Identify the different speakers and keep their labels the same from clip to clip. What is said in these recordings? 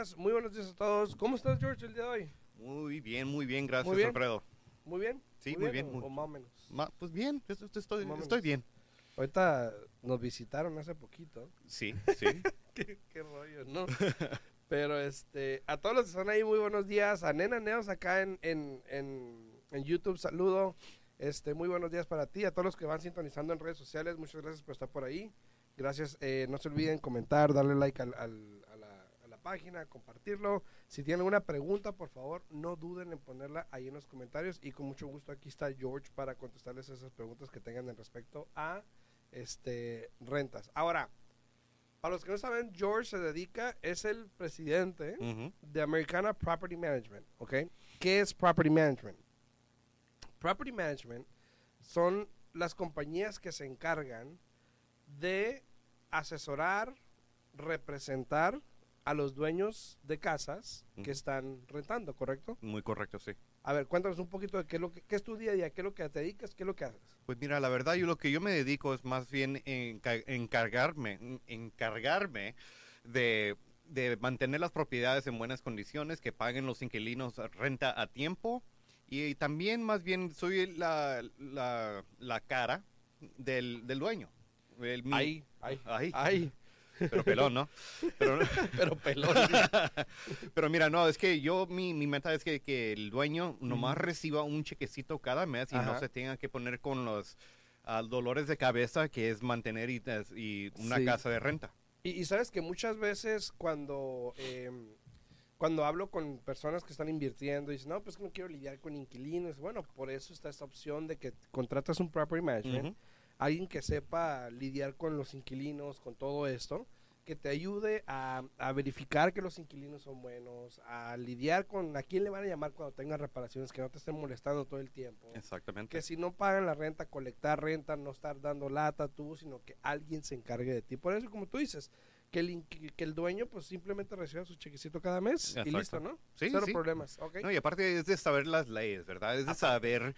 Speaker 1: días, muy buenos días a todos. ¿Cómo estás, George, el día de hoy?
Speaker 2: Muy bien, muy bien, gracias,
Speaker 1: Muy bien.
Speaker 2: Alfredo.
Speaker 1: ¿Muy bien?
Speaker 2: Sí, muy bien,
Speaker 1: o-
Speaker 2: muy-
Speaker 1: o más o menos.
Speaker 2: Ma- pues bien, es- es- estoy,
Speaker 1: Más
Speaker 2: bien.
Speaker 1: Ahorita nos visitaron hace poquito.
Speaker 2: Sí, sí.
Speaker 1: qué, qué rollo, ¿no? Pero este, a todos los que están ahí, muy buenos días. A Nena Neos acá en, en, en, en YouTube, saludo. Este, muy buenos días para ti. A todos los que van sintonizando en redes sociales, muchas gracias por estar por ahí. Gracias. eh, no se olviden comentar, darle like al, al- página, compartirlo. Si tienen alguna pregunta, por favor, no duden en ponerla ahí en los comentarios. Y con mucho gusto aquí está George para contestarles esas preguntas que tengan en respecto a este, rentas. Ahora, para los que no saben, George se dedica, es el presidente de Americana Property Management, ¿ok? ¿Qué es Property Management? Property Management son las compañías que se encargan de asesorar, representar a los dueños de casas que están rentando, ¿correcto?
Speaker 2: Muy correcto, sí.
Speaker 1: A ver, cuéntanos un poquito de qué es, lo que, qué es tu día a día, qué es lo que te dedicas, qué es lo que haces.
Speaker 2: Pues mira, la verdad, yo lo que yo me dedico es más bien enca- encargarme, en- encargarme de, de mantener las propiedades en buenas condiciones, que paguen los inquilinos renta a tiempo y también más bien soy la, la, la cara del, del dueño. El mi-
Speaker 1: Ahí, ahí,
Speaker 2: Ahí. Pero pelón, ¿no? Pero,
Speaker 1: pero pelón.
Speaker 2: Pero mira, no, es que yo, mi, mi meta es que, que el dueño nomás
Speaker 1: Ujú.
Speaker 2: reciba un chequecito cada mes y
Speaker 1: Ajá.
Speaker 2: no se tenga que poner con los ah, dolores de cabeza que es mantener y, y una
Speaker 1: Sí.
Speaker 2: casa de renta.
Speaker 1: Y, y sabes que muchas veces cuando, em, cuando hablo con personas que están invirtiendo, dicen, no, pues que no quiero lidiar con inquilinos. Bueno, por eso está esta opción de que contratas un property management. Alguien que sepa lidiar con los inquilinos, con todo esto, que te ayude a, a verificar que los inquilinos son buenos, a lidiar con a quién le van a llamar cuando tengan reparaciones, que no te estén molestando todo el tiempo.
Speaker 2: Exactamente.
Speaker 1: Que si no pagan la renta, colectar renta, no estar dando lata tú, sino que alguien se encargue de ti. Por eso, como tú dices, que el, que el dueño pues simplemente reciba su chequecito cada mes y listo, ¿no?
Speaker 2: Sí,
Speaker 1: Cero
Speaker 2: sí.
Speaker 1: problemas, ¿ok?
Speaker 2: No, y aparte es de saber las leyes, ¿verdad? Es de saber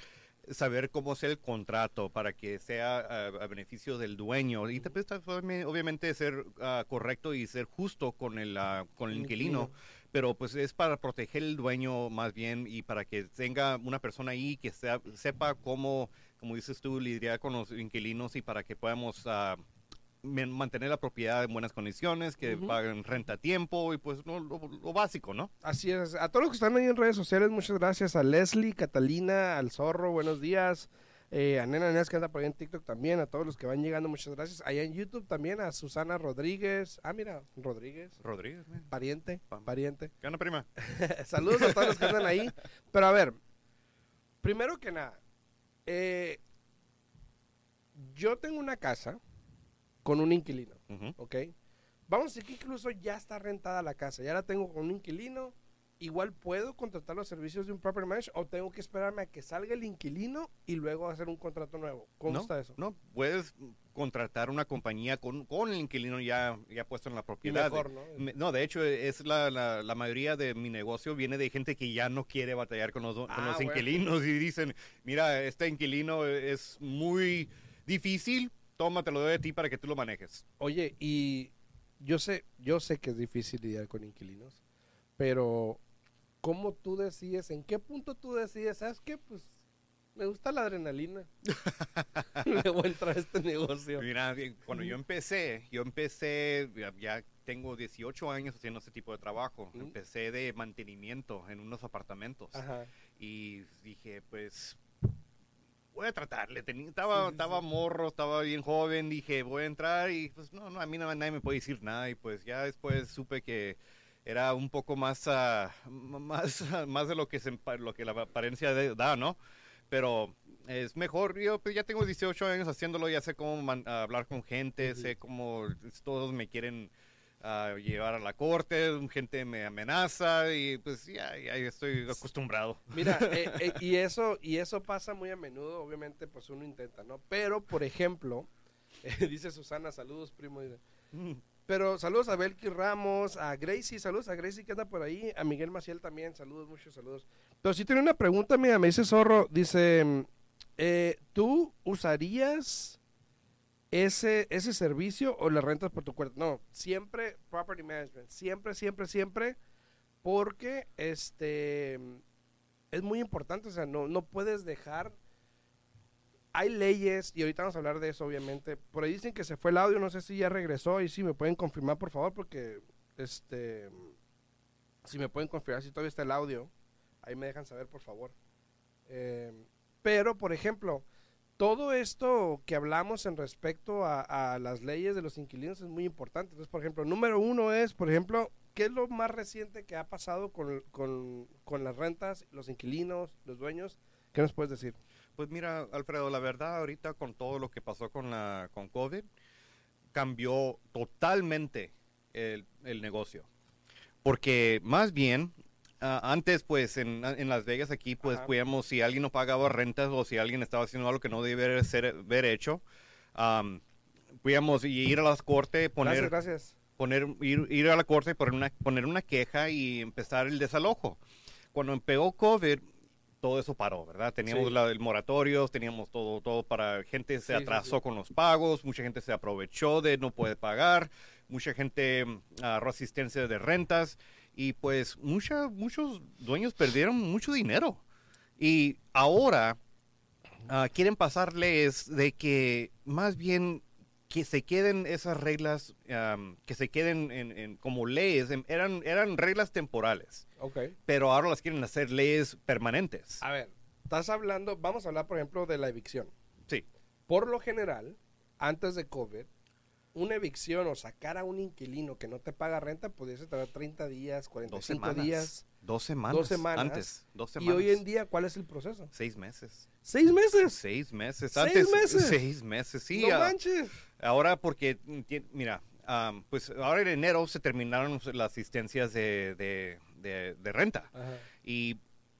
Speaker 2: saber cómo es el contrato para que sea ah, a beneficio del dueño. Y obvi- obviamente ser ah, correcto y ser justo con el ah, con el inquilino, pero pues es para proteger el dueño más bien y para que tenga una persona ahí que sea- sepa cómo como dices tú lidiar con los inquilinos y para que podamos men- mantener la propiedad en buenas condiciones, que paguen renta a tiempo y pues no, lo, lo básico, ¿no?
Speaker 1: Así es. A todos los que están ahí en redes sociales, muchas gracias. A Leslie, Catalina, al Zorro, buenos días. Eh, a Nena Nes que anda por ahí en TikTok también. A todos los que van llegando, muchas gracias. Allá en YouTube también a Susana Rodríguez. Ah, mira, Rodríguez.
Speaker 2: Rodríguez, man.
Speaker 1: Pariente,
Speaker 2: Pam.
Speaker 1: pariente.
Speaker 2: ¿Qué onda, prima?
Speaker 1: Saludos a todos los que andan ahí. Pero a ver, primero que nada, eh, yo tengo una casa con un inquilino. ¿ok? Vamos a decir que incluso ya está rentada la casa, ya la tengo con un inquilino. Igual puedo contratar los servicios de un property manager o tengo que esperarme a que salga el inquilino y luego hacer un contrato nuevo. ¿Cómo
Speaker 2: no,
Speaker 1: está eso?
Speaker 2: No, puedes contratar una compañía con, con el inquilino ya, ya puesto en la propiedad.
Speaker 1: mejor, ¿no?
Speaker 2: Me- No, de hecho, es la, la, la mayoría de mi negocio viene de gente que ya no quiere batallar con los, con
Speaker 1: Ah,
Speaker 2: los
Speaker 1: bueno.
Speaker 2: inquilinos y dicen, mira, este inquilino es muy difícil, tómatelo de ti para que tú lo manejes.
Speaker 1: Oye, y yo sé, yo sé que es difícil lidiar con inquilinos, pero ¿cómo tú decides, en qué punto tú decides, sabes qué? Pues me gusta la adrenalina. Le voy a entrar a este negocio.
Speaker 2: Mira, cuando yo empecé, yo empecé, ya, ya tengo 18 años haciendo ese tipo de trabajo.
Speaker 1: Mm.
Speaker 2: Empecé de mantenimiento en unos apartamentos.
Speaker 1: Ajá.
Speaker 2: y dije, pues voy a tratarle. Tenía, estaba,
Speaker 1: Sí,
Speaker 2: estaba
Speaker 1: sí.
Speaker 2: morro, estaba bien joven, dije, voy a entrar y pues no, no, a mí no, nadie me puede decir nada y pues ya después supe que era un poco más, m- más, más de lo que, se, lo que la apariencia de- da, ¿no? Pero es mejor, yo pues, ya tengo 18 años haciéndolo, ya sé cómo man- hablar con gente, sé cómo todos me quieren a llevar a la corte, gente me amenaza y pues ya, ya estoy acostumbrado.
Speaker 1: Mira, eh, eh, y eso y eso pasa muy a menudo, obviamente, pues uno intenta, ¿no? Pero, por ejemplo, dice Susana, saludos, primo. dice. Pero saludos a Belki Ramos, a Gracie, saludos a Gracie que anda por ahí, a Miguel Maciel también, saludos, muchos saludos. Pero sí tiene una pregunta, mira, me dice Zorro, dice, eh, ¿tú usarías ese, ese servicio o la rentas por tu cuenta? No, siempre property management, siempre, siempre, siempre porque este es muy importante, o sea, no, no puedes dejar hay leyes, y ahorita vamos a hablar de eso, obviamente. Por ahí dicen que se fue el audio, no sé si ya regresó, y si me pueden confirmar, por favor, porque, este, si me pueden confirmar si todavía está el audio, ahí me dejan saber, por favor. Eh, pero, por ejemplo, todo esto que hablamos en respecto a, las leyes de los inquilinos es muy importante. Entonces, por ejemplo, número uno es, por ejemplo, ¿qué es lo más reciente que ha pasado con, con, con las rentas, los inquilinos, los dueños? ¿Qué nos puedes decir?
Speaker 2: Pues mira, Alfredo, la verdad ahorita con todo lo que pasó con la con COVID cambió totalmente el, el negocio. Porque más bien Uh, antes, pues, en, en, Las Vegas aquí, pues, Ajá. podíamos, si alguien no pagaba rentas o si alguien estaba haciendo algo que no debía ser, haber hecho, um, podíamos ir a las cortes, poner,
Speaker 1: gracias, gracias.
Speaker 2: poner, ir, ir a la corte, poner una, poner una queja y empezar el desalojo. Cuando empezó COVID, todo eso paró, ¿verdad? Teníamos sí. la, el moratorio, teníamos todo, todo para gente se sí, atrasó sí, con los pagos, mucha gente se aprovechó de no puede pagar, mucha gente agarró uh, asistencia de rentas y pues mucha, muchos dueños perdieron mucho dinero. Y ahora uh, quieren pasar leyes de que más bien que se queden esas reglas, um, que se queden en, en, como leyes, en, eran, eran reglas temporales.
Speaker 1: Okay.
Speaker 2: Pero ahora las quieren hacer leyes permanentes.
Speaker 1: A ver, estás hablando, vamos a hablar por ejemplo de la evicción.
Speaker 2: Sí.
Speaker 1: Por lo general, antes de COVID, una evicción o sacar a un inquilino que no te paga renta pudiese tardar 30 días, 45
Speaker 2: dos
Speaker 1: días.
Speaker 2: Dos semanas.
Speaker 1: Dos semanas.
Speaker 2: Antes. Dos semanas.
Speaker 1: Y hoy en día, ¿cuál es el proceso?
Speaker 2: Seis meses.
Speaker 1: ¿Seis meses?
Speaker 2: Seis meses.
Speaker 1: ¿Seis
Speaker 2: Antes,
Speaker 1: meses?
Speaker 2: Seis meses, sí.
Speaker 1: No
Speaker 2: ah,
Speaker 1: manches.
Speaker 2: Ahora porque, mira, um, pues ahora en enero se terminaron las asistencias de, de, de, de renta.
Speaker 1: Ajá.
Speaker 2: Y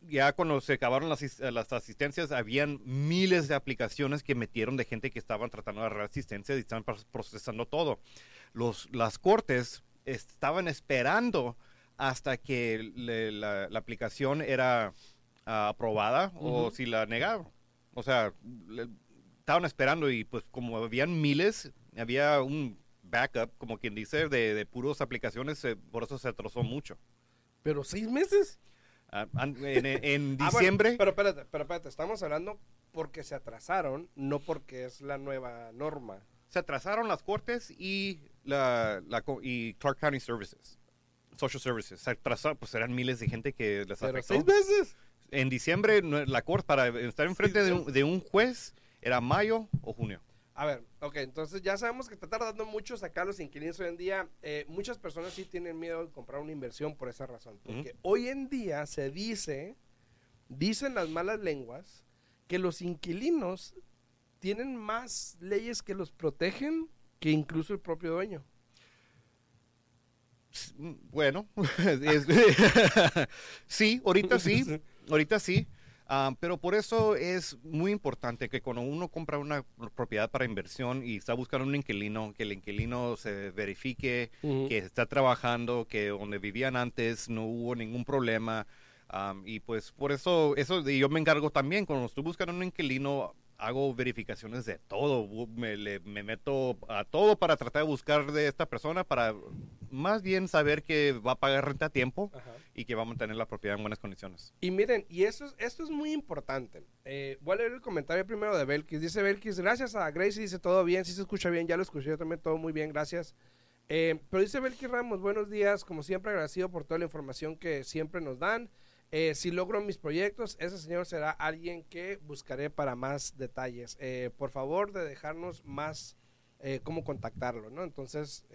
Speaker 2: ya cuando se acabaron las, las, asistencias, habían miles de aplicaciones que metieron de gente que estaban tratando de agarrar asistencia y estaban procesando todo. Los, las cortes estaban esperando hasta que le, la, la, aplicación era uh, aprobada uh -huh. o si la negaban. O sea, le, estaban esperando y pues como habían miles, había un backup, como quien dice, de, de puros aplicaciones, eh, por eso se atrasó mucho.
Speaker 1: ¿Pero seis meses?
Speaker 2: Uh, en, en, diciembre.
Speaker 1: Ah, bueno, pero espérate, pero espérate, estamos hablando porque se atrasaron, no porque es la nueva norma.
Speaker 2: Se atrasaron las cortes y, la, la y Clark County Services, Social Services. Se atrasaron, pues eran miles de gente que les
Speaker 1: ¿Pero
Speaker 2: afectó.
Speaker 1: seis meses?
Speaker 2: En diciembre, la corte, para estar enfrente de, un, de un juez, era mayo o junio.
Speaker 1: A ver, ok, entonces ya sabemos que está tardando mucho sacar los inquilinos hoy en día. Eh, muchas personas sí tienen miedo de comprar una inversión por esa razón. Porque uh -huh. hoy en día se dice, dicen las malas lenguas, que los inquilinos tienen más leyes que los protegen que incluso el propio dueño.
Speaker 2: Bueno, es, sí, ahorita sí, ahorita sí. Uh, pero por eso es muy importante que cuando uno compra una propiedad para inversión y está buscando un inquilino, que el inquilino se verifique uh -huh. que está trabajando, que donde vivían antes no hubo ningún problema. Um, y pues por eso, eso yo me encargo también, cuando estoy buscando un inquilino, hago verificaciones de todo, me, le, me, meto a todo para tratar de buscar de esta persona, para más bien saber que va a pagar renta a tiempo Ajá. y que va a mantener la propiedad en buenas condiciones.
Speaker 1: Y miren, y eso es, esto es muy importante. Eh, voy a leer el comentario primero de Belkis. Dice Belkis, gracias a Gracie, dice todo bien, si sí se escucha bien, ya lo escuché yo también, todo muy bien, gracias. Eh, pero dice Belkis Ramos, buenos días, como siempre agradecido por toda la información que siempre nos dan. Eh, si logro mis proyectos, ese señor será alguien que buscaré para más detalles. Eh, por favor, de dejarnos más eh, cómo contactarlo, ¿no? Entonces,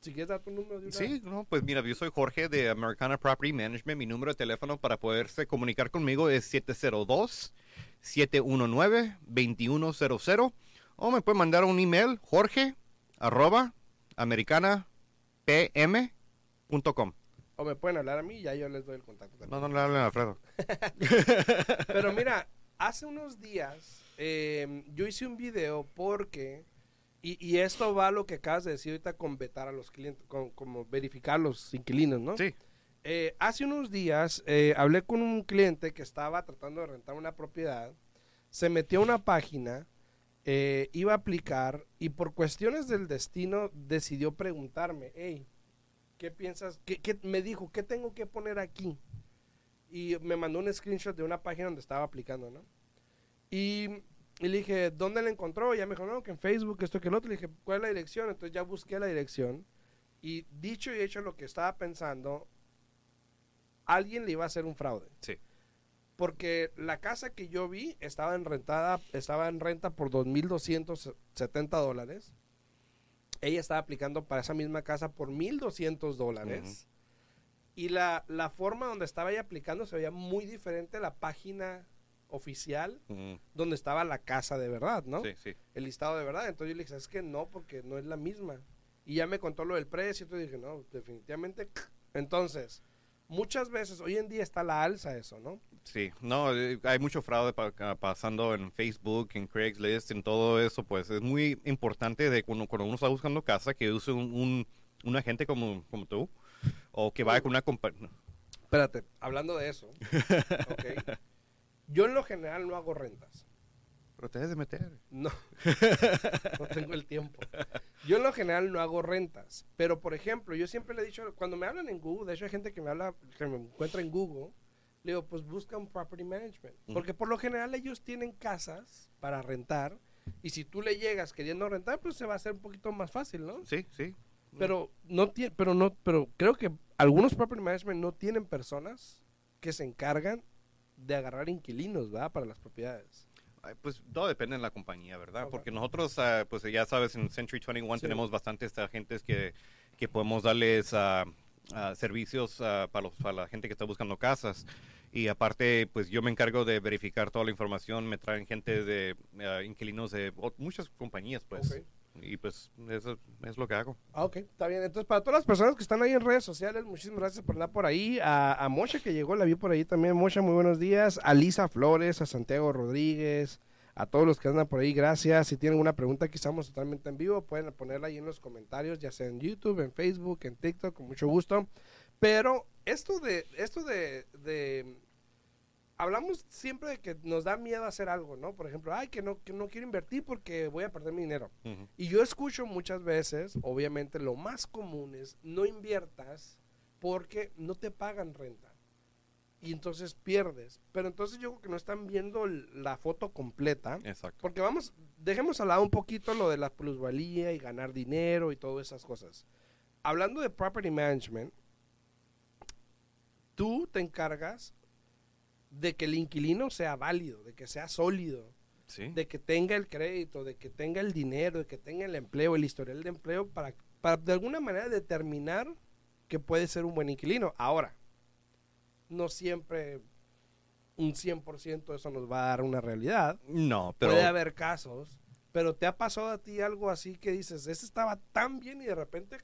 Speaker 1: si quieres dar tu número. De una...
Speaker 2: Sí, no, pues mira, yo soy Jorge de Americana Property Management. Mi número de teléfono para poderse comunicar conmigo es 702-719-2100. O me puede mandar un email, jorge, arroba, americanapm.com.
Speaker 1: O me pueden hablar a mí y ya yo les doy el contacto.
Speaker 2: También. No, no le hablen a Alfredo.
Speaker 1: Pero mira, hace unos días eh, yo hice un video porque, y, y, esto va a lo que acabas de decir ahorita con vetar a los clientes, con, como verificar los inquilinos, ¿no?
Speaker 2: Sí.
Speaker 1: Eh, hace unos días eh, hablé con un cliente que estaba tratando de rentar una propiedad, se metió a una página, eh, iba a aplicar y por cuestiones del destino decidió preguntarme, hey, ¿qué piensas? ¿Qué, qué- me dijo, ¿qué tengo que poner aquí? Y me mandó un screenshot de una página donde estaba aplicando, ¿no? Y, y le dije, ¿dónde la encontró? Y ya me dijo, no, que en Facebook, esto que el otro. Le dije, ¿cuál es la dirección? Entonces ya busqué la dirección. Y dicho y hecho lo que estaba pensando, alguien le iba a hacer un fraude.
Speaker 2: Sí.
Speaker 1: Porque la casa que yo vi estaba en rentada, estaba en renta por 2.270 dólares. Ella estaba aplicando para esa misma casa por 1.200 dólares. Y la, la forma donde estaba ella aplicando se veía muy diferente a la página oficial donde estaba la casa de verdad, ¿no?
Speaker 2: Sí, sí.
Speaker 1: El listado de verdad. Entonces yo le dije, es que no, porque no es la misma. Y ya me contó lo del precio, entonces dije, no, definitivamente. Entonces, muchas veces, hoy en día está la alza eso, ¿no?
Speaker 2: Sí, no, eh, hay mucho fraude pa- pasando en Facebook, en Craigslist, en todo eso, pues es muy importante de cuando, cuando uno está buscando casa que use un, un, un agente como, como tú o que vaya con una compañía.
Speaker 1: Espérate, hablando de eso, yo en lo general no hago rentas.
Speaker 2: Pero te debes de meter.
Speaker 1: No, no tengo el tiempo. Yo en lo general no hago rentas, pero por ejemplo, yo siempre le he dicho, cuando me hablan en Google, de hecho hay gente que me habla, que me encuentra en Google, le digo, pues busca un property management,
Speaker 2: Ujú.
Speaker 1: porque por lo general ellos tienen casas para rentar, y si tú le llegas queriendo rentar, pues se va a hacer un poquito más fácil, ¿no?
Speaker 2: Sí, sí.
Speaker 1: Pero no tiene, pero no, pero creo que algunos property management no tienen personas que se encargan de agarrar inquilinos, ¿verdad? Para las propiedades.
Speaker 2: Pues todo depende de la compañía, ¿verdad? Porque nosotros, ah, pues ya sabes, en Century 21
Speaker 1: Sí.
Speaker 2: tenemos bastantes agentes que, que podemos darles ah, ah, servicios para, los, para la gente que está buscando casas. Y aparte, pues yo me encargo de verificar toda la información. Me traen gente de inquilinos de muchas compañías, pues. Y pues eso es lo que hago.
Speaker 1: Ah, ok, está bien. Entonces, para todas las personas que están ahí en redes sociales, muchísimas gracias por andar por ahí. A, a Mocha que llegó, la vi por ahí también. Mocha, muy buenos días. A Lisa Flores, a Santiago Rodríguez, a todos los que andan por ahí, gracias. Si tienen alguna pregunta, aquí estamos totalmente en vivo. Pueden ponerla ahí en los comentarios, ya sea en YouTube, en Facebook, en TikTok, con mucho gusto. Pero esto de, esto de hablamos siempre de que nos da miedo hacer algo, ¿no? Por ejemplo, ay, que no, que no quiero invertir porque voy a perder mi dinero. Y yo escucho muchas veces, obviamente lo más común es no inviertas porque no te pagan renta. Y entonces pierdes. Pero entonces yo creo que no están viendo la foto completa.
Speaker 2: Exacto.
Speaker 1: Porque vamos, dejemos hablar un poquito lo de la plusvalía y ganar dinero y todas esas cosas. Hablando de property management, tú te encargas de que el inquilino sea válido, de que sea sólido,
Speaker 2: Sí.
Speaker 1: de que tenga el crédito, de que tenga el dinero, de que tenga el empleo, el historial de empleo, para, para de alguna manera determinar que puede ser un buen inquilino. Ahora, no siempre un 100% eso nos va a dar una realidad.
Speaker 2: No, pero...
Speaker 1: Puede haber casos, pero ¿te ha pasado a ti algo así que dices, ese estaba tan bien y de repente...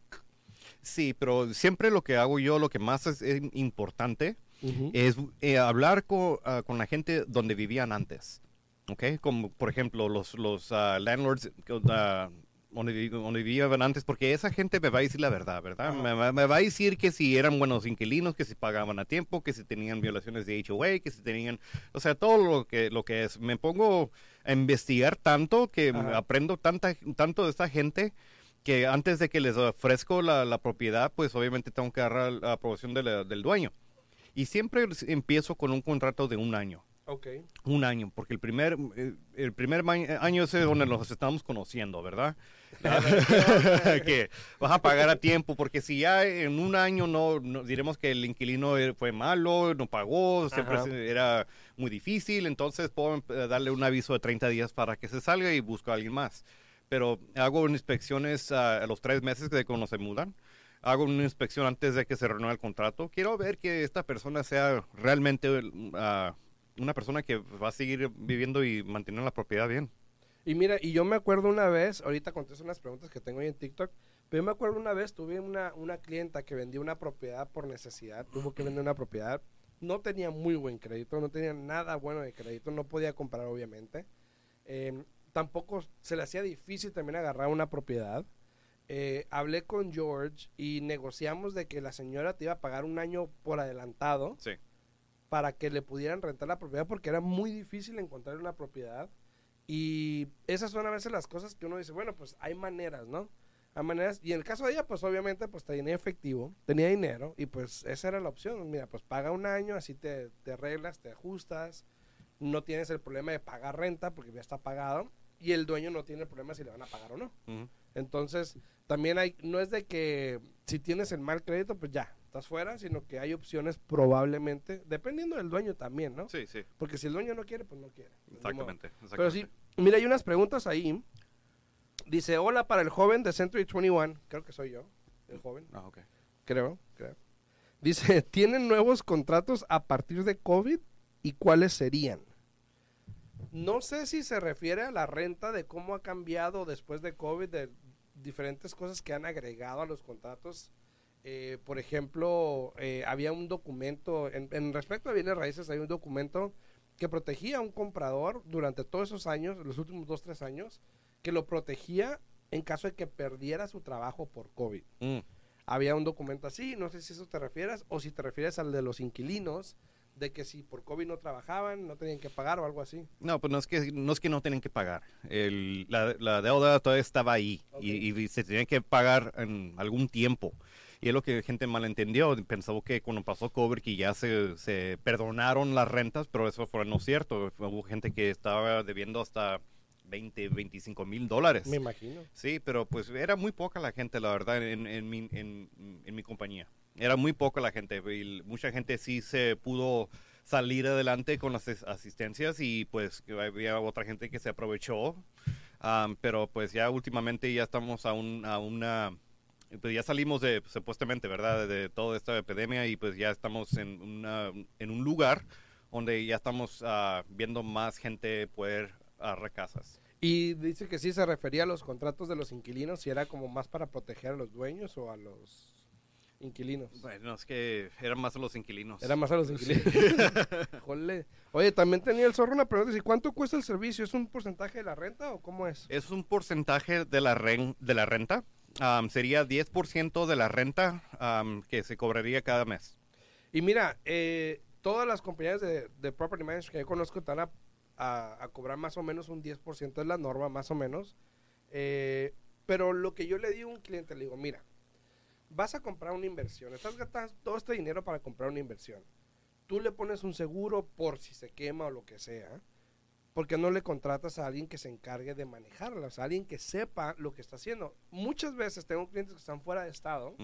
Speaker 2: Sí, pero siempre lo que hago yo, lo que más es, importante,
Speaker 1: Ujú.
Speaker 2: es eh, hablar co- ah, con la gente donde vivían antes. ¿Ok? Como por ejemplo los, los ah, landlords ah, donde, donde vivían antes, porque esa gente me va a decir la verdad, ¿verdad? Me, va- me va a decir que si eran buenos inquilinos, que si pagaban a tiempo, que si tenían violaciones de HOA, que si tenían, o sea, todo lo que, lo que es. Me pongo a investigar tanto que
Speaker 1: Ajá.
Speaker 2: aprendo tanta, tanto de esta gente que antes de que les ofrezco la, la propiedad, pues obviamente tengo que agarrar la aprobación de la- del dueño. Y siempre empiezo con un contrato de un año.
Speaker 1: Ok.
Speaker 2: Un año, porque el primer, eh, el primer ma- año es donde nos estamos conociendo, ¿verdad? que vas a pagar a tiempo, porque si ya en un año no, no- diremos que el inquilino eh, fue malo, no pagó, siempre
Speaker 1: Ajá.
Speaker 2: era muy difícil, entonces puedo eh, darle un aviso de 30 días para que se salga y busco a alguien más. Pero hago inspecciones ah, a los tres meses de cuando se mudan. Hago una inspección antes de que se renueve el contrato. Quiero ver que esta persona sea realmente ah, una persona que va a seguir viviendo y mantener la propiedad bien.
Speaker 1: Y mira, y yo me acuerdo una vez, ahorita contesto unas preguntas que tengo ahí en TikTok, pero yo me acuerdo una vez, tuve una, una clienta que vendió una propiedad por necesidad, tuvo que vender una propiedad, no tenía muy buen crédito, no tenía nada bueno de crédito, no podía comprar obviamente, Eh, tampoco se le hacía difícil también agarrar una propiedad. Eh, hablé con George y negociamos de que la señora te iba a pagar un año por adelantado
Speaker 2: Sí.
Speaker 1: para que le pudieran rentar la propiedad porque era muy difícil encontrar una propiedad y esas son a veces las cosas que uno dice, bueno, pues hay maneras, ¿no? a maneras, y en el caso de ella, pues obviamente, pues tenía efectivo, tenía dinero, y pues esa era la opción. Mira, pues paga un año, así te, te arreglas, te ajustas, no tienes el problema de pagar renta porque ya está pagado, y el dueño no tiene el problema si le van a pagar o no. Entonces, también hay, no es de que si tienes el mal crédito, pues ya, estás fuera, sino que hay opciones probablemente, dependiendo del dueño también, ¿no?
Speaker 2: Sí, sí,
Speaker 1: Porque si el dueño no quiere, pues no quiere. Modo.
Speaker 2: exactamente.
Speaker 1: Pero sí,
Speaker 2: exactamente.
Speaker 1: mira, hay unas preguntas ahí. Dice, hola para el joven de Century 21. Creo que soy yo, el joven.
Speaker 2: Ah, ok.
Speaker 1: Creo, creo. Dice, ¿tienen nuevos contratos a partir de COVID y cuáles serían? No sé si se refiere a la renta de cómo ha cambiado después de COVID, de diferentes cosas que han agregado a los contratos. Eh, por ejemplo, eh, había un documento, en, en respecto a bienes raíces, hay un documento que protegía a un comprador durante todos esos años, los últimos dos, tres años, que lo protegía en caso de que perdiera su trabajo por COVID
Speaker 2: Mm.
Speaker 1: había un documento así, no sé si eso te refieres o si te refieres al de los inquilinos, de que si por COVID no trabajaban, no tenían que pagar o algo así.
Speaker 2: No, pues no es que no, es que no tienen que pagar. El- la, la deuda todavía estaba ahí
Speaker 1: Ok.
Speaker 2: y, y se tenía que pagar en algún tiempo. Y es lo que gente malentendió. Pensó que cuando pasó COVID que ya se, se perdonaron las rentas, pero eso fue no cierto. Hubo gente que estaba debiendo hasta 20, 25 mil dólares.
Speaker 1: Me imagino.
Speaker 2: Sí, pero pues era muy poca la gente, la verdad, en, en mi, en, en mi compañía. Era muy poca la gente. Mucha gente sí se pudo salir adelante con las as- asistencias y pues había otra gente que se aprovechó. Am, pero pues ya últimamente ya estamos a, un, a una... Pues ya salimos de, supuestamente, ¿verdad? De, toda esta epidemia y pues ya estamos en, un lugar donde ya estamos ah, viendo más gente poder agarrar casas.
Speaker 1: Y dice que sí se refería a los contratos de los inquilinos, si era como más para proteger a los dueños o a los inquilinos.
Speaker 2: Bueno, es que eran más los inquilinos.
Speaker 1: Era más a los inquilinos. Jole. Oye, también tenía el zorro una pregunta, ¿y cuánto cuesta el servicio? ¿Es un porcentaje de la renta o cómo es?
Speaker 2: Es un porcentaje de la, ren- de la renta. Am, sería 10% de la renta que se cobraría cada mes.
Speaker 1: Y mira, eh, todas las compañías de, de property management que yo conozco están a, a- a cobrar más o menos un 10%, es la norma más o menos. Eh, pero lo que yo le digo a un cliente, le digo, mira, vas a comprar una inversión, estás gastando todo este dinero para comprar una inversión. Tú le pones un seguro por si se quema o lo que sea. porque no le contratas a alguien que se encargue de manejarla? O sea, alguien que sepa lo que está haciendo. Muchas veces tengo clientes que están fuera de estado.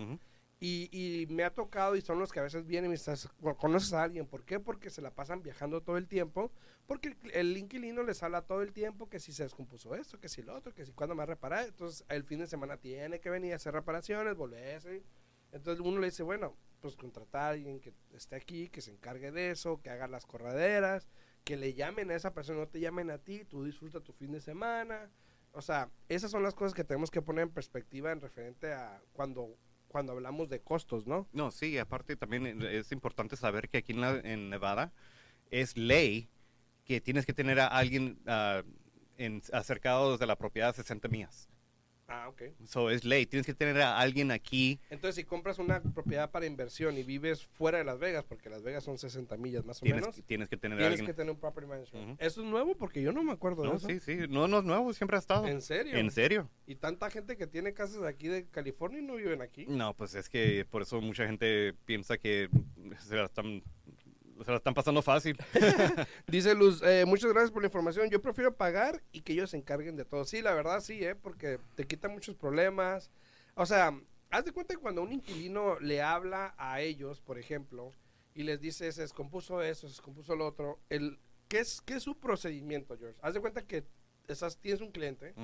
Speaker 1: Y, y me ha tocado y son los que a veces vienen y estás, conoces a alguien. ¿Por qué? Porque se la pasan viajando todo el tiempo. Porque el, el inquilino les habla todo el tiempo que si se descompuso esto, que si lo otro, que si cuándo me va a reparar. Entonces el fin de semana tiene que venir a hacer reparaciones, volverse. Entonces uno le dice, bueno, pues contratar a alguien que esté aquí, que se encargue de eso, que haga las corraderas, que le llamen a esa persona, no te llamen a ti, tú disfruta tu fin de semana. O sea, esas son las cosas que tenemos que poner en perspectiva en referente a cuando, cuando hablamos de costos, ¿no?
Speaker 2: No, sí, aparte también es importante saber que aquí en, la- en Nevada es ley que tienes que tener a alguien ah, acercado de la propiedad a 60 millas.
Speaker 1: Ah, ok.
Speaker 2: So es ley, tienes que tener a alguien aquí.
Speaker 1: Entonces, si compras una propiedad para inversión y vives fuera de Las Vegas, porque Las Vegas son 60 millas más o
Speaker 2: Tienes,
Speaker 1: menos,
Speaker 2: tienes que tener a
Speaker 1: tienes
Speaker 2: alguien.
Speaker 1: que tener un property management.
Speaker 2: Ujú.
Speaker 1: ¿Eso es nuevo? Porque yo no me acuerdo de
Speaker 2: No,
Speaker 1: eso.
Speaker 2: sí, sí, no, no es nuevo, siempre ha estado.
Speaker 1: ¿En serio?
Speaker 2: ¿En serio?
Speaker 1: Y tanta gente que tiene casas aquí de California y no viven aquí.
Speaker 2: No, pues es que por eso mucha gente piensa que se la están, se la están pasando fácil.
Speaker 1: Dice Luz, eh, muchas gracias por la información. Yo prefiero pagar y que ellos se encarguen de todo. Sí, la verdad sí, ¿eh? porque te quita muchos problemas. O sea, haz de cuenta que cuando un inquilino le habla a ellos, por ejemplo, y les dice, se descompuso eso, se descompuso lo otro, el, ¿qué, es, ¿qué es su procedimiento, George? Haz de cuenta que estás, tienes un cliente.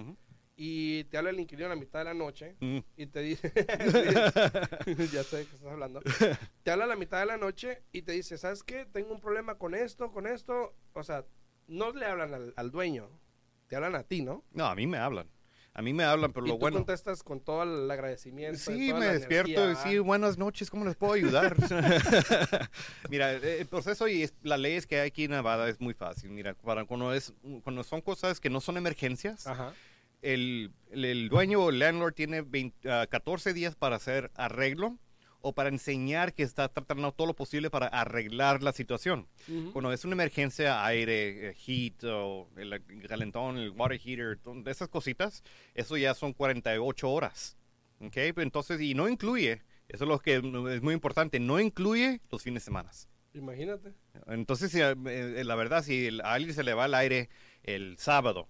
Speaker 1: Y te habla el inquilino a la mitad de la noche
Speaker 2: Mm.
Speaker 1: y te dice, ya sé de qué estás hablando, te habla a la mitad de la noche y te dice, ¿sabes qué? Tengo un problema con esto, con esto, o sea, no le hablan al, al dueño, te hablan a ti, ¿no?
Speaker 2: No, a mí me hablan. A mí me hablan, pero
Speaker 1: y
Speaker 2: lo
Speaker 1: tú
Speaker 2: bueno.
Speaker 1: contestas con todo el agradecimiento.
Speaker 2: Sí, me despierto y
Speaker 1: energía,
Speaker 2: sí, buenas noches, ¿cómo les puedo ayudar? Mira, eh, el proceso y las leyes que hay aquí en Nevada es muy fácil. Mira, para cuando, es, cuando son cosas que no son emergencias,
Speaker 1: Ajá.
Speaker 2: El, el, el dueño o el landlord tiene 20, ah, 14 días para hacer arreglo o para enseñar que está tratando todo lo posible para arreglar la situación.
Speaker 1: Ujú.
Speaker 2: Cuando es una emergencia, aire, eh, heat, o el calentón, el water heater, to- esas cositas, eso ya son 48 horas ¿ok? Entonces, y no incluye, eso es lo que es muy importante, no incluye los fines de semana.
Speaker 1: Imagínate.
Speaker 2: Entonces, si, eh, la verdad, si el- a alguien se le va al aire el sábado,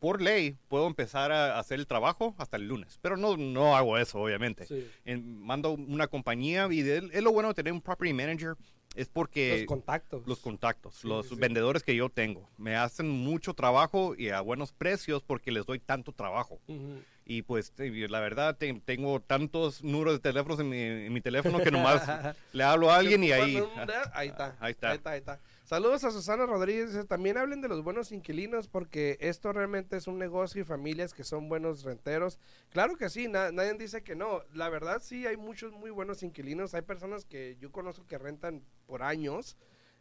Speaker 2: por ley puedo empezar a hacer el trabajo hasta el lunes, pero no, no hago eso, obviamente.
Speaker 1: Sí.
Speaker 2: En- mando una compañía y de- es lo bueno de tener un property manager, es porque
Speaker 1: Los contactos.
Speaker 2: los contactos,
Speaker 1: Sí,
Speaker 2: los
Speaker 1: sí,
Speaker 2: vendedores que yo tengo, me hacen mucho trabajo y a buenos precios porque les doy tanto trabajo.
Speaker 1: Ujú.
Speaker 2: Y pues la verdad te- tengo tantos números de teléfonos en mi, en mi teléfono que nomás le hablo a alguien y ahí...
Speaker 1: Ahí está.
Speaker 2: Ahí está.
Speaker 1: Ahí está, ahí está. Saludos a Susana Rodríguez. Dice, También hablen de los buenos inquilinos porque esto realmente es un negocio y familias que son buenos renteros. Claro que sí, na- nadie dice que no. La verdad sí, hay muchos muy buenos inquilinos. Hay personas que yo conozco que rentan por años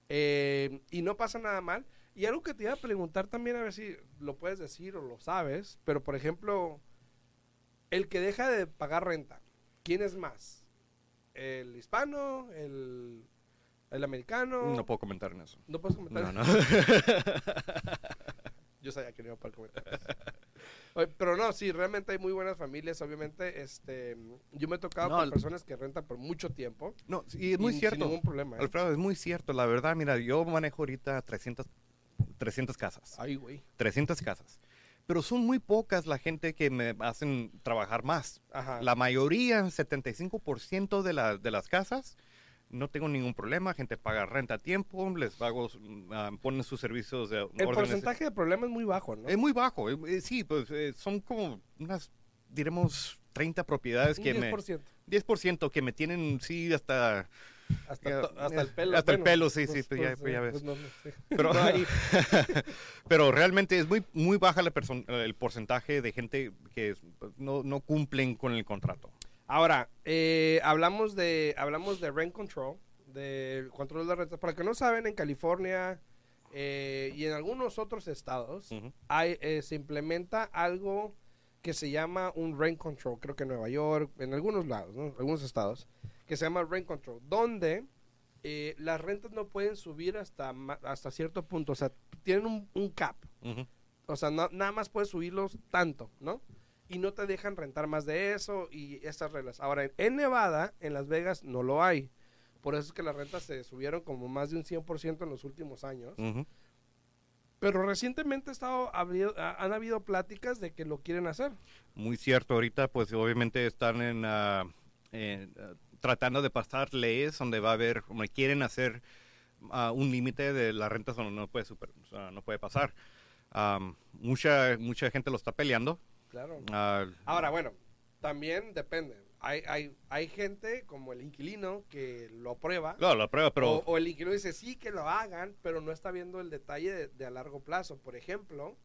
Speaker 1: eh, y no pasa nada mal. Y algo que te iba a preguntar también, a ver si lo puedes decir o lo sabes, pero por ejemplo, el que deja de pagar renta, ¿quién es más? ¿El hispano? ¿El, el americano?
Speaker 2: No puedo comentar en eso.
Speaker 1: ¿No puedes comentar?
Speaker 2: No, no.
Speaker 1: Yo sabía que no iba a poder comentar eso. Pero no, sí, realmente hay muy buenas familias, obviamente. Este, yo me he tocado
Speaker 2: No,
Speaker 1: con
Speaker 2: el-
Speaker 1: personas que rentan por mucho tiempo.
Speaker 2: No, y es
Speaker 1: y
Speaker 2: muy
Speaker 1: sin
Speaker 2: cierto.
Speaker 1: ningún problema. ¿eh?
Speaker 2: Alfredo, es muy cierto. La verdad, mira, yo manejo ahorita 300, 300 casas.
Speaker 1: Ay, güey.
Speaker 2: 300 casas. Pero son muy pocas la gente que me hacen trabajar más.
Speaker 1: Ajá.
Speaker 2: La mayoría, 75% de, la- de las casas, no tengo ningún problema. Gente paga renta a tiempo, les pago, ah, ponen sus servicios de
Speaker 1: El porcentaje de problema es muy bajo, ¿no?
Speaker 2: Es muy bajo. eh, eh, sí, pues eh, son como unas, diremos, 30 propiedades
Speaker 1: Un
Speaker 2: que me...
Speaker 1: 10%.
Speaker 2: 10% que me tienen, sí, hasta...
Speaker 1: Hasta, hasta el pelo.
Speaker 2: hasta el
Speaker 1: bueno,
Speaker 2: pelo, sí, sí, pues ya- pues ya ves.
Speaker 1: pues no, no sé.
Speaker 2: Pero, pero realmente es muy, muy baja la el porcentaje de gente que pues, no, no cumplen con el contrato.
Speaker 1: Ahora, eh, hablamos de hablamos de rent control, del control de rentas. Para que no saben, en California eh, y en algunos otros estados
Speaker 2: Ujú.
Speaker 1: hay, eh, se implementa algo que se llama un rent control. Creo que en Nueva York, en algunos lados, ¿no? algunos estados, que se llama rent control, donde eh, las rentas no pueden subir hasta hasta cierto punto. O sea, tienen un, un cap. O sea, no- nada más puedes subirlos tanto, ¿no? Y no te dejan rentar más de eso y estas reglas. Ahora, en, Nevada, en Las Vegas, no lo hay. Por eso es que las rentas se subieron como más de un 100% en los últimos años. Pero recientemente ha estado, han habido pláticas de que lo quieren hacer.
Speaker 2: Muy cierto, ahorita pues obviamente están en, ah, en, ah, tratando de pasar leyes donde va a haber, donde quieren hacer ah, un límite de las rentas donde no puede, super- no puede pasar. Mucha, mucha gente lo está peleando.
Speaker 1: Claro.
Speaker 2: Ah,
Speaker 1: Ahora, bueno, también depende. Hay, hay, hay gente como el inquilino que lo aprueba.
Speaker 2: claro, la prueba, pero...
Speaker 1: O, o el inquilino dice sí que lo hagan, pero no está viendo el detalle de, de a largo plazo. Por ejemplo,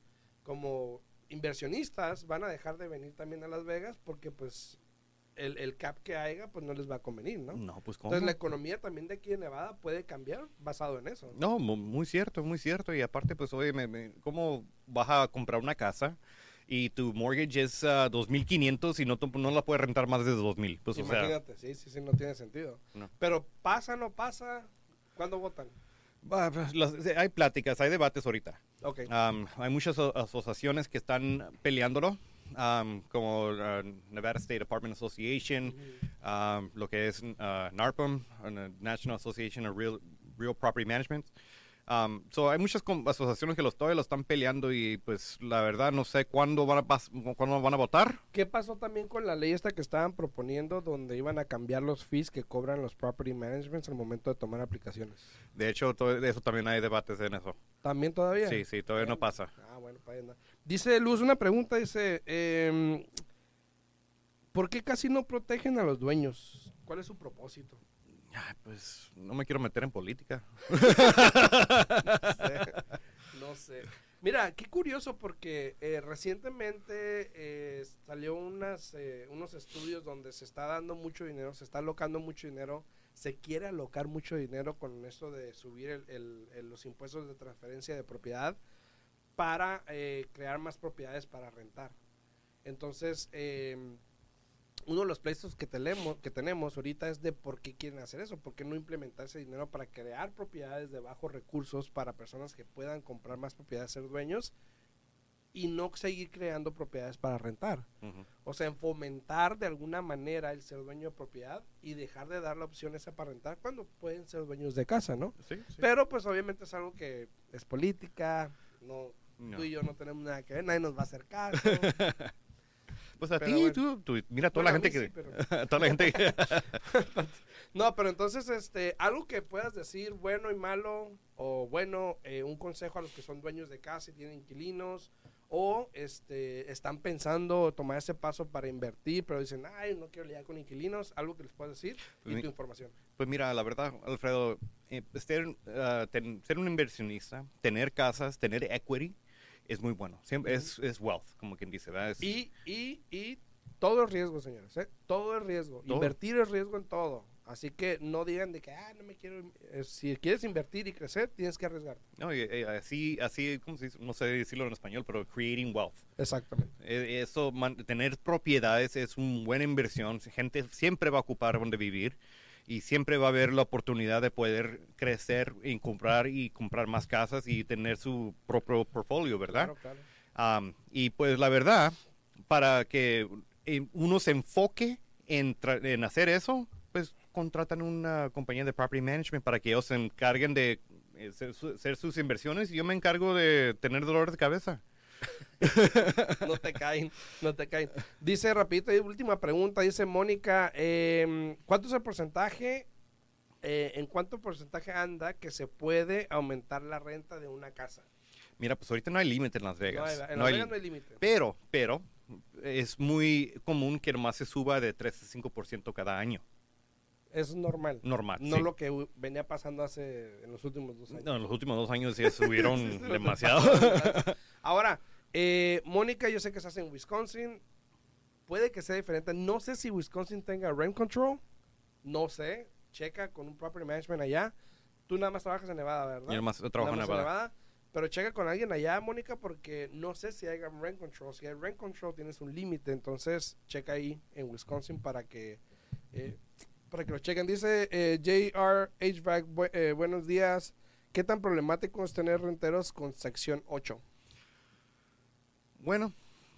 Speaker 1: como inversionistas van a dejar de venir también a Las Vegas porque pues el, el cap que haya pues no les va a convenir, ¿no?
Speaker 2: No, pues ¿cómo?
Speaker 1: Entonces la economía también de aquí de Nevada puede cambiar basado en eso.
Speaker 2: No, mu- muy cierto, muy cierto. Y aparte, pues, oye, me- me- ¿cómo vas a comprar una casa y tu mortgage es ah, 2.500 y no, no la puedes rentar más de 2.000? Pues, o sea,
Speaker 1: Imagínate, sí, sí, sí, no tiene sentido.
Speaker 2: No.
Speaker 1: Pero pasa, no pasa, ¿cuándo votan?
Speaker 2: pues, las- hay pláticas, hay debates ahorita.
Speaker 1: Ok.
Speaker 2: Am, hay muchas aso- asociaciones que están peleándolo, am, como la Nevada State Apartment Association, am, lo que es ah, NARPM, uh, National Association of Real, Real Property Management. Um, so hay muchas asociaciones que los todavía lo están peleando y pues la verdad no sé cuándo van a, pas- cuándo van a votar.
Speaker 1: ¿Qué pasó también con la ley esta que estaban proponiendo donde iban a cambiar los fees que cobran los property managements al momento de tomar aplicaciones?
Speaker 2: De hecho, todo de eso también hay debates en eso.
Speaker 1: ¿También todavía?
Speaker 2: Sí, sí, todavía no pasa.
Speaker 1: Ah, bueno, anda. Dice Luz una pregunta, dice, em, ¿por qué casi no protegen a los dueños? ¿Cuál es su propósito?
Speaker 2: Ay, pues no me quiero meter en política.
Speaker 1: No sé. No sé. Mira, qué curioso porque eh, recientemente eh, salió unas, eh, unos estudios donde se está dando mucho dinero, se está alocando mucho dinero, se quiere alocar mucho dinero con esto de subir el- el- el- los impuestos de transferencia de propiedad para eh, crear más propiedades para rentar. Entonces, eh, uno de los pleitos que tenemos, que tenemos ahorita es de por qué quieren hacer eso, por qué no implementar ese dinero para crear propiedades de bajos recursos para personas que puedan comprar más propiedades, ser dueños y no seguir creando propiedades para rentar. O sea, en fomentar de alguna manera el ser dueño de propiedad y dejar de dar la opción esa para rentar cuando pueden ser dueños de casa, ¿no?
Speaker 2: Sí, sí.
Speaker 1: Pero pues obviamente es algo que es política, no,
Speaker 2: No.
Speaker 1: tú y yo no tenemos nada que ver, nadie nos va a hacer caso.
Speaker 2: Pues a ti,
Speaker 1: bueno.
Speaker 2: tú, tú- mira toda
Speaker 1: Bueno,
Speaker 2: la gente
Speaker 1: mí
Speaker 2: que...
Speaker 1: sí, pero-
Speaker 2: toda la gente que...
Speaker 1: No, pero entonces, este, algo que puedas decir bueno y malo, o bueno, eh, un consejo a los que son dueños de casa y tienen inquilinos, o este, están pensando tomar ese paso para invertir, pero dicen, ay, no quiero lidiar con inquilinos, algo que les puedas decir y
Speaker 2: Mi-
Speaker 1: tu información.
Speaker 2: Pues mira, la verdad, Alfredo, eh, ser, ah, ten- ser un inversionista, tener casas, tener equity, es muy bueno. Siempre es, es wealth, como quien dice, ¿verdad? Es-
Speaker 1: Y, y, y todo es riesgo, señores, ¿eh? Todo es riesgo.
Speaker 2: Todo.
Speaker 1: Invertir es riesgo en todo. Así que no digan de que, ah, no me quiero... eh, si quieres invertir y crecer, tienes que arriesgar.
Speaker 2: no, y, eh, así, así, ¿cómo se dice? No sé decirlo en español, pero creating wealth.
Speaker 1: Exactamente.
Speaker 2: Eh, Eso, man- tener propiedades es una buena inversión. Gente siempre va a ocupar donde vivir y siempre va a haber la oportunidad de poder crecer y comprar y comprar más casas y tener su propio portfolio, ¿verdad?
Speaker 1: Claro, claro.
Speaker 2: Am, y pues la verdad, para que eh, uno se enfoque en, hacer eso, pues contratan una compañía de property management para que ellos se encarguen de eh, hacer, hacer sus inversiones y yo me encargo de tener dolor de cabeza.
Speaker 1: no te caen, no te caen. Dice rapidito, y última pregunta, dice Mónica, eh, ¿cuánto es el porcentaje, eh, en cuánto porcentaje anda que se puede aumentar la renta de una casa?
Speaker 2: Mira, pues ahorita no hay límite en Las
Speaker 1: No hay-
Speaker 2: Vegas.
Speaker 1: en
Speaker 2: No
Speaker 1: Las Vegas no hay límite.
Speaker 2: Pero, pero, es muy común que nomás se suba de 3 a 5% cada año.
Speaker 1: Es normal.
Speaker 2: Normal.
Speaker 1: No
Speaker 2: sí.
Speaker 1: lo que venía pasando hace en los últimos dos años.
Speaker 2: No, en los últimos dos años subieron
Speaker 1: Sí, lo
Speaker 2: demasiado.
Speaker 1: Ahora, eh, Mónica, yo sé que estás en Wisconsin. Puede que sea diferente. No sé si Wisconsin tenga rent control. No sé. Checa con un property management allá. Tú nada más trabajas en Nevada, ¿verdad?
Speaker 2: Yo trabajo en Nevada.
Speaker 1: Pero checa con alguien allá, Mónica, porque no sé si hay rent control. Si hay rent control, tienes un límite. Entonces, checa ahí en Wisconsin para que eh, para que lo chequen. Dice eh, JR HVAC, bu- eh, buenos días. ¿Qué tan problemático es tener renteros con sección 8?
Speaker 2: Bueno,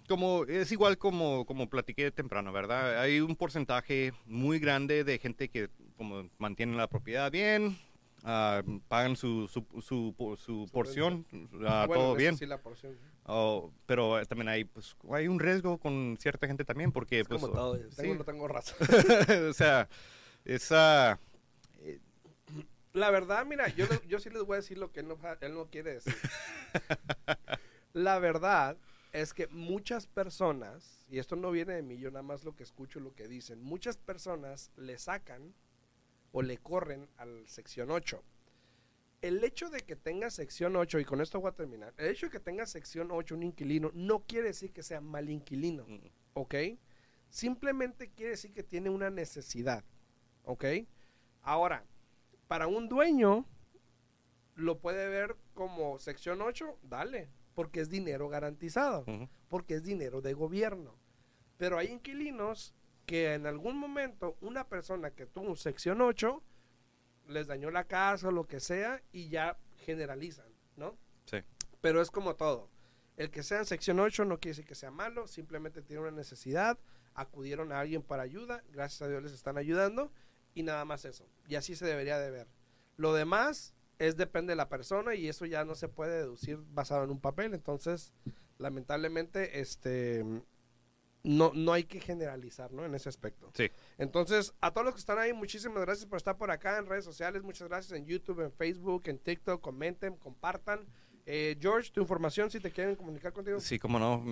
Speaker 2: como es igual como, como platiqué temprano, ¿verdad? Hay un porcentaje muy grande de gente que como mantienen la propiedad bien, ah, pagan su, su, su, po- su porción, ah,
Speaker 1: Bueno,
Speaker 2: todo bien.
Speaker 1: sí, la porción.
Speaker 2: Oh, pero eh, también hay, pues, hay un riesgo con cierta gente también, porque,
Speaker 1: Es
Speaker 2: pues,
Speaker 1: como todo.
Speaker 2: sí.
Speaker 1: Tengo, no tengo razón.
Speaker 2: o sea, esa,
Speaker 1: La verdad, mira, yo, yo sí les voy a decir lo que él no, él no quiere decir. La verdad es que muchas personas, y esto no viene de mí, yo nada más lo que escucho, lo que dicen, muchas personas le sacan o le corren al sección 8. El hecho de que tenga sección 8, y con esto voy a terminar, el hecho de que tenga sección 8 un inquilino no quiere decir que sea mal inquilino.
Speaker 2: mm,
Speaker 1: ¿ok? Simplemente quiere decir que tiene una necesidad, ¿ok? Ahora, para un dueño, lo puede ver como sección 8, dale, porque es dinero garantizado, porque es dinero de gobierno. Pero hay inquilinos que en algún momento una persona que tuvo sección 8 les dañó la casa o lo que sea y ya generalizan, ¿no?
Speaker 2: Sí.
Speaker 1: Pero es como todo. El que sea en sección 8 no quiere decir que sea malo, simplemente tiene una necesidad, acudieron a alguien para ayuda, gracias a Dios les están ayudando y nada más eso. Y así se debería de ver. Lo demás es depende de la persona y eso ya no se puede deducir basado en un papel, entonces lamentablemente este no, no hay que generalizar, ¿no? En ese aspecto.
Speaker 2: Sí.
Speaker 1: Entonces, a todos los que están ahí, muchísimas gracias por estar por acá en redes sociales. Muchas gracias en YouTube, en Facebook, en TikTok. Comenten, compartan. Eh, George, tu información, si te quieren comunicar contigo.
Speaker 2: Sí, como no.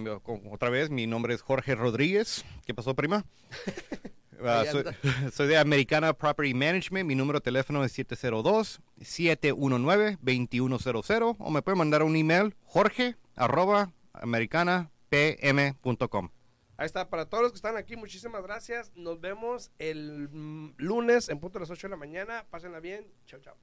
Speaker 2: Otra vez, mi nombre es Jorge Rodríguez. ¿Qué pasó, prima? Ah, soy, de Americana Property Management. Mi número de teléfono es 702-719-2100 o me puede mandar un email jorge arroba americanapm.com.
Speaker 1: Ahí está, para todos los que están aquí, muchísimas gracias. Nos vemos el lunes en punto de las 8 de la mañana. Pásenla bien. Chao, chao.